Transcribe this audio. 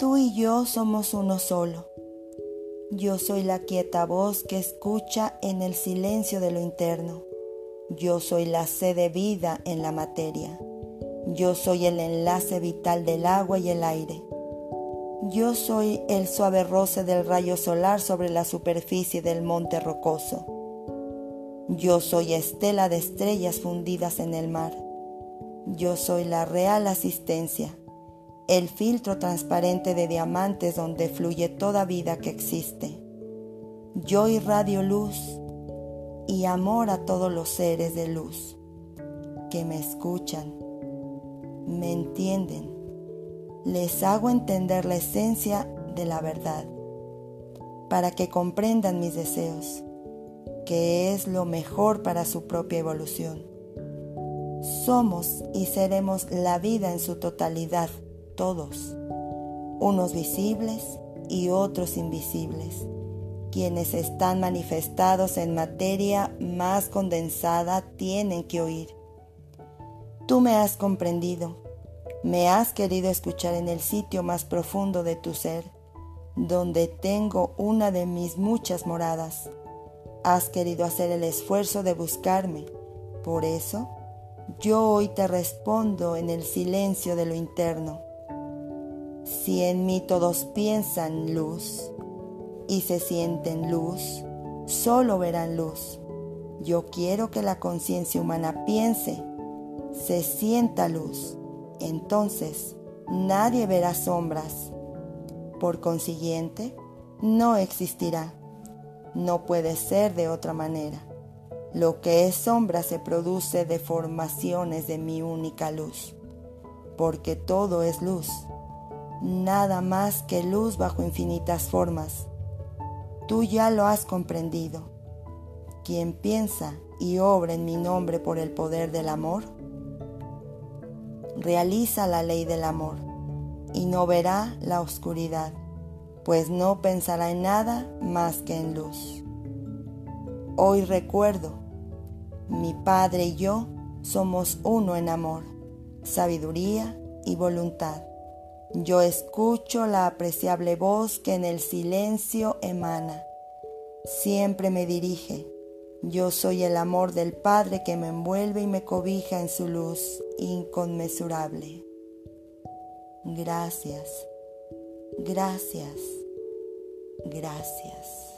y yo somos uno solo. Yo soy la quieta voz que escucha en el silencio de lo interno. Yo soy la sed de vida en la materia. Yo soy el enlace vital del agua y el aire. Yo soy el suave roce del rayo solar sobre la superficie del monte rocoso. Yo soy estela de estrellas fundidas en el mar. Yo soy la real asistencia, el filtro transparente de diamantes donde fluye toda vida que existe. Yo irradio luz y amor a todos los seres de luz que me escuchan, me entienden les hago entender la esencia de la verdad, para que comprendan mis deseos, que es lo mejor para su propia evolución. Somos y seremos la vida en su totalidad, todos, unos visibles y otros invisibles, quienes están manifestados en materia más condensada tienen que oír. Tú me has comprendido me has querido escuchar en el sitio más profundo de tu ser, donde tengo una de mis muchas moradas. Has querido hacer el esfuerzo de buscarme. Por eso, yo hoy te respondo en el silencio de lo interno. Si en mí todos piensan luz y se sienten luz, solo verán luz. Yo quiero que la conciencia humana piense, se sienta luz entonces nadie verá sombras. Por consiguiente, no existirá. No puede ser de otra manera. Lo que es sombra se produce de formaciones de mi única luz, porque todo es luz, nada más que luz bajo infinitas formas. Tú ya lo has comprendido. Quien piensa y obra en mi nombre por el poder del amor, realiza la ley del amor y no verá la oscuridad, pues no pensará en nada más que en luz. Hoy recuerdo, mi Padre y yo somos uno en amor, sabiduría y voluntad. Yo escucho la apreciable voz que en el silencio emana. Siempre me dirige yo soy el amor del Padre que me envuelve y me cobija en su luz inconmensurable. Gracias, gracias, gracias.